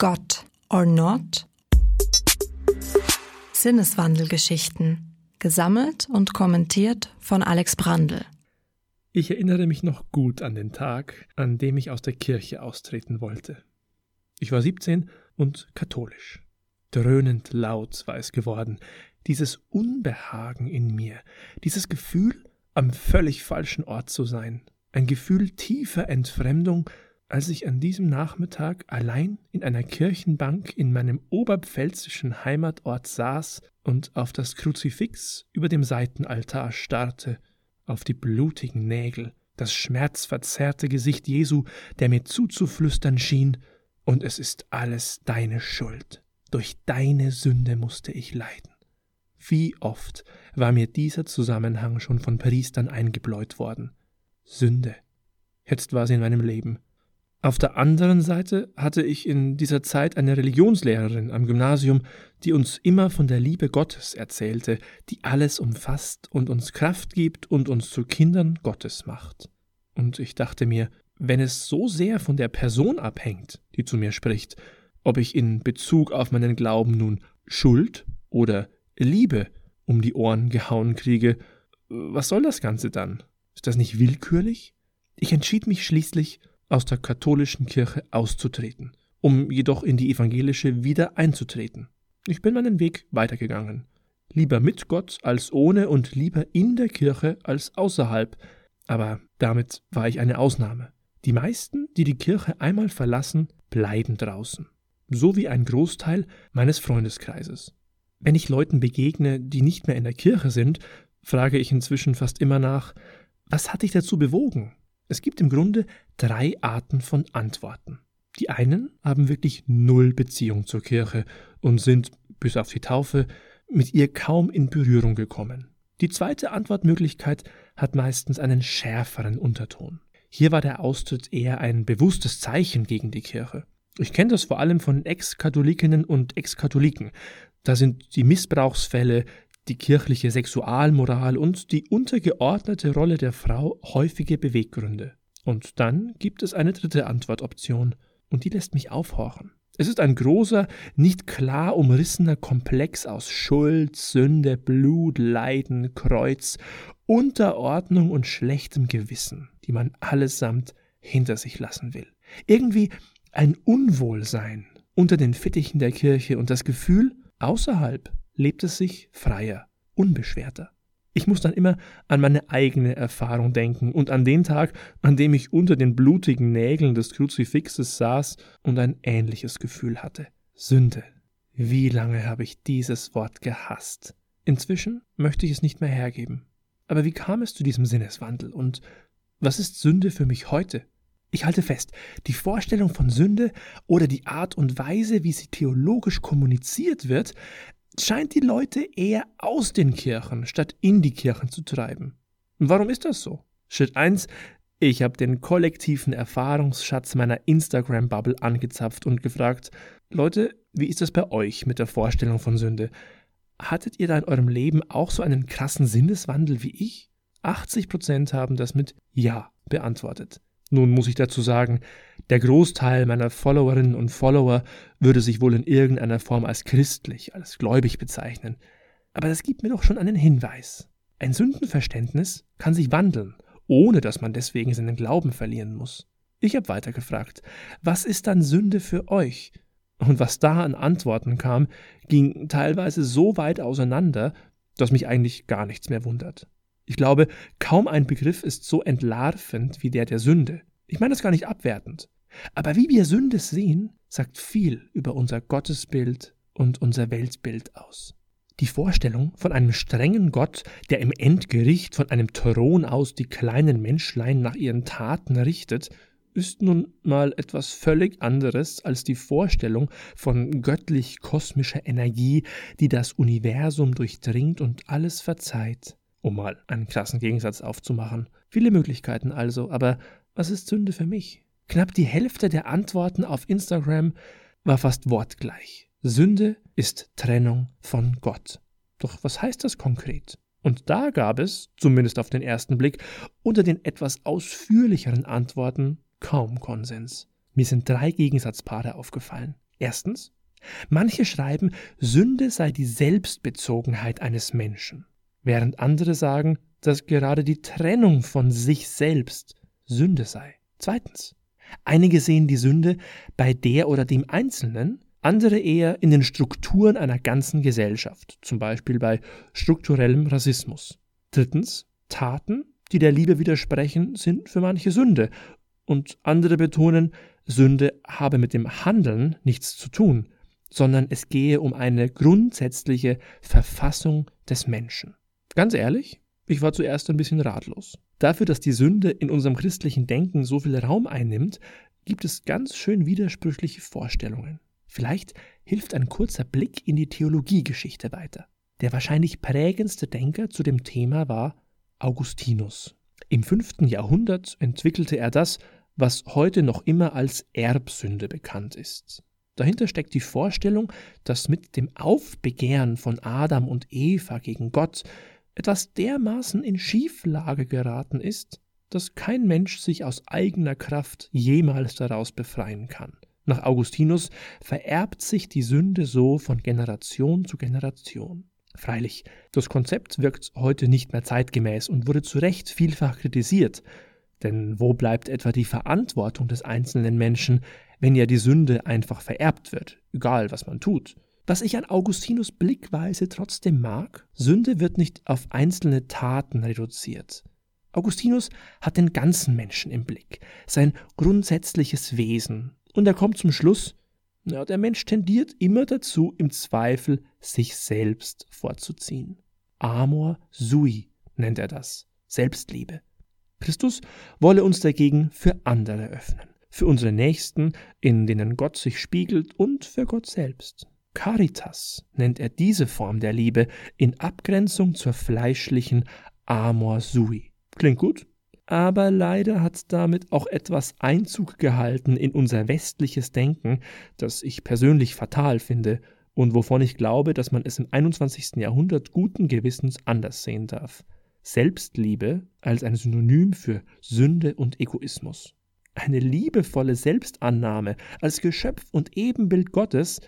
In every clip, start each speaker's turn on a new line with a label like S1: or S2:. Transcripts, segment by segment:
S1: God or Not? Sinneswandelgeschichten. Gesammelt und kommentiert von Alex Brandl.
S2: Ich erinnere mich noch gut an den Tag, an dem ich aus der Kirche austreten wollte. Ich war 17 und katholisch. Dröhnend laut war es geworden, dieses Unbehagen in mir, dieses Gefühl, am völlig falschen Ort zu sein, ein Gefühl tiefer Entfremdung als ich an diesem Nachmittag allein in einer Kirchenbank in meinem oberpfälzischen Heimatort saß und auf das Kruzifix über dem Seitenaltar starrte, auf die blutigen Nägel, das schmerzverzerrte Gesicht Jesu, der mir zuzuflüstern schien, und es ist alles deine Schuld. Durch deine Sünde musste ich leiden. Wie oft war mir dieser Zusammenhang schon von Priestern eingebläut worden. Sünde. Jetzt war sie in meinem Leben. Auf der anderen Seite hatte ich in dieser Zeit eine Religionslehrerin am Gymnasium, die uns immer von der Liebe Gottes erzählte, die alles umfasst und uns Kraft gibt und uns zu Kindern Gottes macht. Und ich dachte mir, wenn es so sehr von der Person abhängt, die zu mir spricht, ob ich in Bezug auf meinen Glauben nun Schuld oder Liebe um die Ohren gehauen kriege, was soll das Ganze dann? Ist das nicht willkürlich? Ich entschied mich schließlich, aus der katholischen Kirche auszutreten, um jedoch in die evangelische wieder einzutreten. Ich bin meinen Weg weitergegangen. Lieber mit Gott als ohne und lieber in der Kirche als außerhalb. Aber damit war ich eine Ausnahme. Die meisten, die die Kirche einmal verlassen, bleiben draußen. So wie ein Großteil meines Freundeskreises. Wenn ich Leuten begegne, die nicht mehr in der Kirche sind, frage ich inzwischen fast immer nach, was hat dich dazu bewogen? Es gibt im Grunde drei Arten von Antworten. Die einen haben wirklich null Beziehung zur Kirche und sind, bis auf die Taufe, mit ihr kaum in Berührung gekommen. Die zweite Antwortmöglichkeit hat meistens einen schärferen Unterton. Hier war der Austritt eher ein bewusstes Zeichen gegen die Kirche. Ich kenne das vor allem von Ex-Katholikinnen und Ex-Katholiken. Da sind die Missbrauchsfälle, die kirchliche Sexualmoral und die untergeordnete Rolle der Frau häufige Beweggründe. Und dann gibt es eine dritte Antwortoption, und die lässt mich aufhorchen. Es ist ein großer, nicht klar umrissener Komplex aus Schuld, Sünde, Blut, Leiden, Kreuz, Unterordnung und schlechtem Gewissen, die man allesamt hinter sich lassen will. Irgendwie ein Unwohlsein unter den Fittichen der Kirche und das Gefühl, außerhalb lebt es sich freier, unbeschwerter. Ich muss dann immer an meine eigene Erfahrung denken und an den Tag, an dem ich unter den blutigen Nägeln des Kruzifixes saß und ein ähnliches Gefühl hatte. Sünde. Wie lange habe ich dieses Wort gehasst? Inzwischen möchte ich es nicht mehr hergeben. Aber wie kam es zu diesem Sinneswandel und was ist Sünde für mich heute? Ich halte fest, die Vorstellung von Sünde oder die Art und Weise, wie sie theologisch kommuniziert wird, scheint die Leute eher aus den Kirchen statt in die Kirchen zu treiben. Warum ist das so? Schritt 1. Ich habe den kollektiven Erfahrungsschatz meiner Instagram-Bubble angezapft und gefragt, Leute, wie ist das bei euch mit der Vorstellung von Sünde? Hattet ihr da in eurem Leben auch so einen krassen Sinneswandel wie ich? 80% haben das mit Ja beantwortet. Nun muss ich dazu sagen, der Großteil meiner Followerinnen und Follower würde sich wohl in irgendeiner Form als christlich, als gläubig bezeichnen. Aber das gibt mir doch schon einen Hinweis. Ein Sündenverständnis kann sich wandeln, ohne dass man deswegen seinen Glauben verlieren muss. Ich habe weitergefragt, was ist dann Sünde für euch? Und was da an Antworten kam, ging teilweise so weit auseinander, dass mich eigentlich gar nichts mehr wundert. Ich glaube, kaum ein Begriff ist so entlarvend wie der der Sünde. Ich meine das gar nicht abwertend. Aber wie wir Sünde sehen, sagt viel über unser Gottesbild und unser Weltbild aus. Die Vorstellung von einem strengen Gott, der im Endgericht von einem Thron aus die kleinen Menschlein nach ihren Taten richtet, ist nun mal etwas völlig anderes als die Vorstellung von göttlich-kosmischer Energie, die das Universum durchdringt und alles verzeiht um mal einen krassen Gegensatz aufzumachen. Viele Möglichkeiten also, aber was ist Sünde für mich? Knapp die Hälfte der Antworten auf Instagram war fast wortgleich. Sünde ist Trennung von Gott. Doch was heißt das konkret? Und da gab es, zumindest auf den ersten Blick, unter den etwas ausführlicheren Antworten kaum Konsens. Mir sind drei Gegensatzpaare aufgefallen. Erstens, manche schreiben, Sünde sei die Selbstbezogenheit eines Menschen, während andere sagen, dass gerade die Trennung von sich selbst Sünde sei. Zweitens, einige sehen die Sünde bei der oder dem Einzelnen, andere eher in den Strukturen einer ganzen Gesellschaft, zum Beispiel bei strukturellem Rassismus. Drittens, Taten, die der Liebe widersprechen, sind für manche Sünde, und andere betonen, Sünde habe mit dem Handeln nichts zu tun, sondern es gehe um eine grundsätzliche Verfassung des Menschen. Ganz ehrlich, ich war zuerst ein bisschen ratlos. Dafür, dass die Sünde in unserem christlichen Denken so viel Raum einnimmt, gibt es ganz schön widersprüchliche Vorstellungen. Vielleicht hilft ein kurzer Blick in die Theologiegeschichte weiter. Der wahrscheinlich prägendste Denker zu dem Thema war Augustinus. Im fünften Jahrhundert entwickelte er das, was heute noch immer als Erbsünde bekannt ist. Dahinter steckt die Vorstellung, dass mit dem Aufbegehren von Adam und Eva gegen Gott etwas dermaßen in Schieflage geraten ist, dass kein Mensch sich aus eigener Kraft jemals daraus befreien kann. Nach Augustinus vererbt sich die Sünde so von Generation zu Generation. Freilich, das Konzept wirkt heute nicht mehr zeitgemäß und wurde zu Recht vielfach kritisiert, denn wo bleibt etwa die Verantwortung des einzelnen Menschen, wenn ja die Sünde einfach vererbt wird, egal was man tut? Was ich an Augustinus Blickweise trotzdem mag, Sünde wird nicht auf einzelne Taten reduziert. Augustinus hat den ganzen Menschen im Blick, sein grundsätzliches Wesen, und er kommt zum Schluss, ja, der Mensch tendiert immer dazu, im Zweifel sich selbst vorzuziehen. Amor sui nennt er das, Selbstliebe. Christus wolle uns dagegen für andere öffnen, für unsere Nächsten, in denen Gott sich spiegelt und für Gott selbst. Caritas nennt er diese Form der Liebe in Abgrenzung zur fleischlichen Amor sui. Klingt gut? aber leider hat damit auch etwas Einzug gehalten in unser westliches Denken, das ich persönlich fatal finde und wovon ich glaube, dass man es im 21. Jahrhundert guten Gewissens anders sehen darf. Selbstliebe als ein Synonym für Sünde und Egoismus. Eine liebevolle Selbstannahme als Geschöpf und Ebenbild Gottes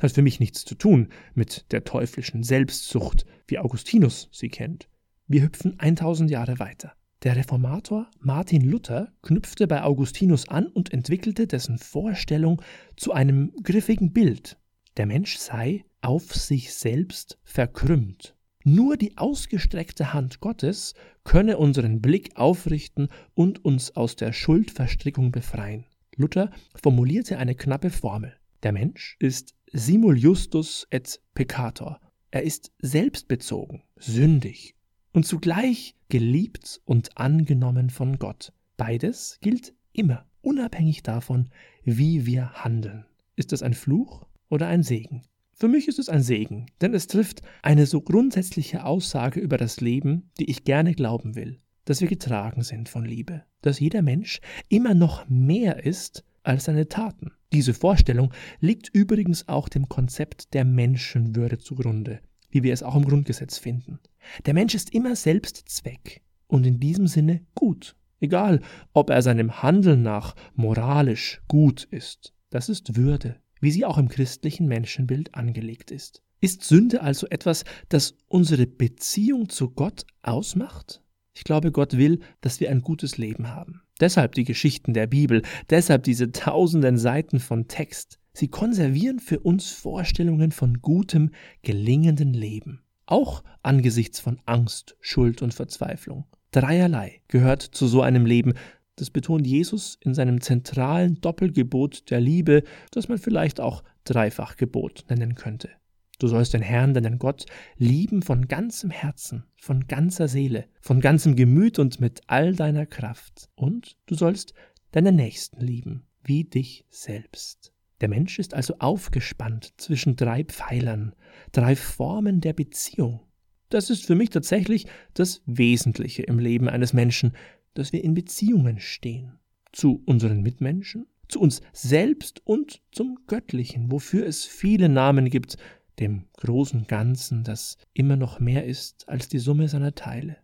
S2: hat für mich nichts zu tun mit der teuflischen Selbstsucht, wie Augustinus sie kennt. Wir hüpfen 1000 Jahre weiter. Der Reformator Martin Luther knüpfte bei Augustinus an und entwickelte dessen Vorstellung zu einem griffigen Bild. Der Mensch sei auf sich selbst verkrümmt. Nur die ausgestreckte Hand Gottes könne unseren Blick aufrichten und uns aus der Schuldverstrickung befreien. Luther formulierte eine knappe Formel. Der Mensch ist simul justus et peccator. Er ist selbstbezogen, sündig und zugleich geliebt und angenommen von Gott. Beides gilt immer, unabhängig davon, wie wir handeln. Ist das ein Fluch oder ein Segen? Für mich ist es ein Segen, denn es trifft eine so grundsätzliche Aussage über das Leben, die ich gerne glauben will, dass wir getragen sind von Liebe, dass jeder Mensch immer noch mehr ist als seine Taten. Diese Vorstellung liegt übrigens auch dem Konzept der Menschenwürde zugrunde, wie wir es auch im Grundgesetz finden. Der Mensch ist immer selbst Zweck und in diesem Sinne gut, egal ob er seinem Handeln nach moralisch gut ist. Das ist Würde, wie sie auch im christlichen Menschenbild angelegt ist. Ist Sünde also etwas, das unsere Beziehung zu Gott ausmacht? Ich glaube, Gott will, dass wir ein gutes Leben haben. Deshalb die Geschichten der Bibel, deshalb diese tausenden Seiten von Text. Sie konservieren für uns Vorstellungen von gutem, gelingenden Leben, auch angesichts von Angst, Schuld und Verzweiflung. Dreierlei gehört zu so einem Leben, das betont Jesus in seinem zentralen Doppelgebot der Liebe, das man vielleicht auch Dreifachgebot nennen könnte. Du sollst den Herrn, deinen Gott, lieben von ganzem Herzen, von ganzer Seele, von ganzem Gemüt und mit all deiner Kraft. Und du sollst deinen Nächsten lieben, wie dich selbst. Der Mensch ist also aufgespannt zwischen drei Pfeilern, drei Formen der Beziehung. Das ist für mich tatsächlich das Wesentliche im Leben eines Menschen, dass wir in Beziehungen stehen. Zu unseren Mitmenschen, zu uns selbst und zum Göttlichen, wofür es viele Namen gibt, dem großen Ganzen, das immer noch mehr ist als die Summe seiner Teile.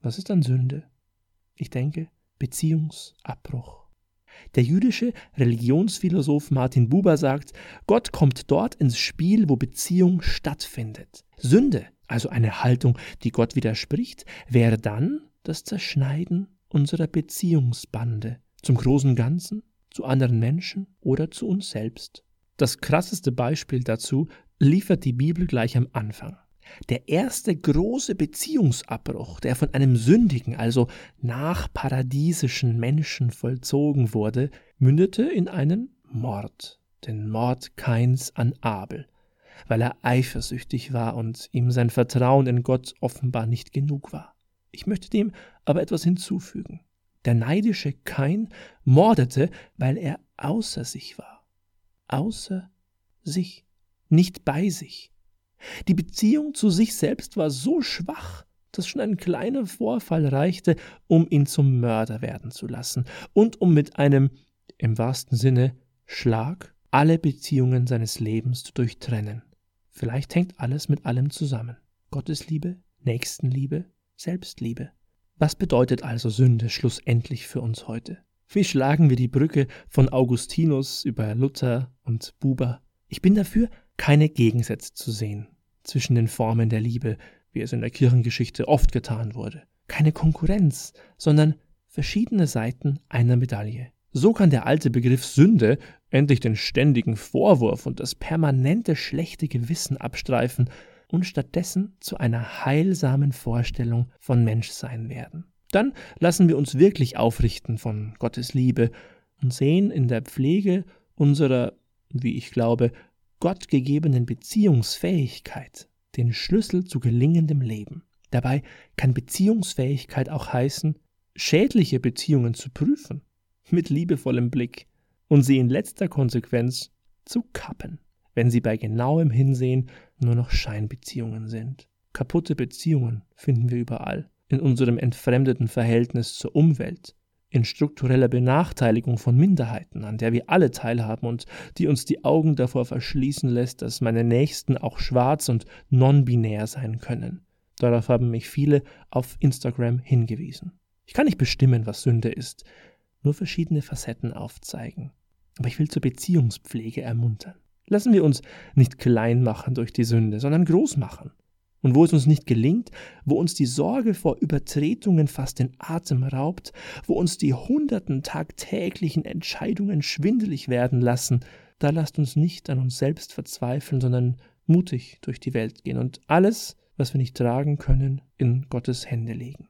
S2: Was ist dann Sünde? Ich denke, Beziehungsabbruch. Der jüdische Religionsphilosoph Martin Buber sagt, Gott kommt dort ins Spiel, wo Beziehung stattfindet. Sünde, also eine Haltung, die Gott widerspricht, wäre dann das Zerschneiden unserer Beziehungsbande zum großen Ganzen, zu anderen Menschen oder zu uns selbst. Das krasseste Beispiel dazu liefert die Bibel gleich am Anfang. Der erste große Beziehungsabbruch, der von einem sündigen, also nachparadiesischen Menschen vollzogen wurde, mündete in einen Mord, den Mord Kains an Abel, weil er eifersüchtig war und ihm sein Vertrauen in Gott offenbar nicht genug war. Ich möchte dem aber etwas hinzufügen. Der neidische Kain mordete, weil er außer sich war. Außer sich, nicht bei sich. Die Beziehung zu sich selbst war so schwach, dass schon ein kleiner Vorfall reichte, um ihn zum Mörder werden zu lassen und um mit einem, im wahrsten Sinne, Schlag alle Beziehungen seines Lebens zu durchtrennen. Vielleicht hängt alles mit allem zusammen. Gottesliebe, Nächstenliebe, Selbstliebe. Was bedeutet also Sünde schlussendlich für uns heute? Wie schlagen wir die Brücke von Augustinus über Luther und Buber? Ich bin dafür, keine Gegensätze zu sehen zwischen den Formen der Liebe, wie es in der Kirchengeschichte oft getan wurde. Keine Konkurrenz, sondern verschiedene Seiten einer Medaille. So kann der alte Begriff Sünde endlich den ständigen Vorwurf und das permanente schlechte Gewissen abstreifen und stattdessen zu einer heilsamen Vorstellung von Menschsein werden. Dann lassen wir uns wirklich aufrichten von Gottes Liebe und sehen in der Pflege unserer, wie ich glaube, gottgegebenen Beziehungsfähigkeit den Schlüssel zu gelingendem Leben. Dabei kann Beziehungsfähigkeit auch heißen, schädliche Beziehungen zu prüfen, mit liebevollem Blick und sie in letzter Konsequenz zu kappen, wenn sie bei genauem Hinsehen nur noch Scheinbeziehungen sind. Kaputte Beziehungen finden wir überall, in unserem entfremdeten Verhältnis zur Umwelt, in struktureller Benachteiligung von Minderheiten, an der wir alle teilhaben und die uns die Augen davor verschließen lässt, dass meine Nächsten auch schwarz und non-binär sein können. Darauf haben mich viele auf Instagram hingewiesen. Ich kann nicht bestimmen, was Sünde ist, nur verschiedene Facetten aufzeigen. Aber ich will zur Beziehungspflege ermuntern. Lassen wir uns nicht klein machen durch die Sünde, sondern groß machen. Und wo es uns nicht gelingt, wo uns die Sorge vor Übertretungen fast den Atem raubt, wo uns die hunderten tagtäglichen Entscheidungen schwindelig werden lassen, da lasst uns nicht an uns selbst verzweifeln, sondern mutig durch die Welt gehen und alles, was wir nicht tragen können, in Gottes Hände legen.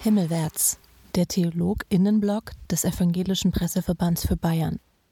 S1: Himmelwärts, der Theolog Innenblock des Evangelischen Presseverbands für Bayern.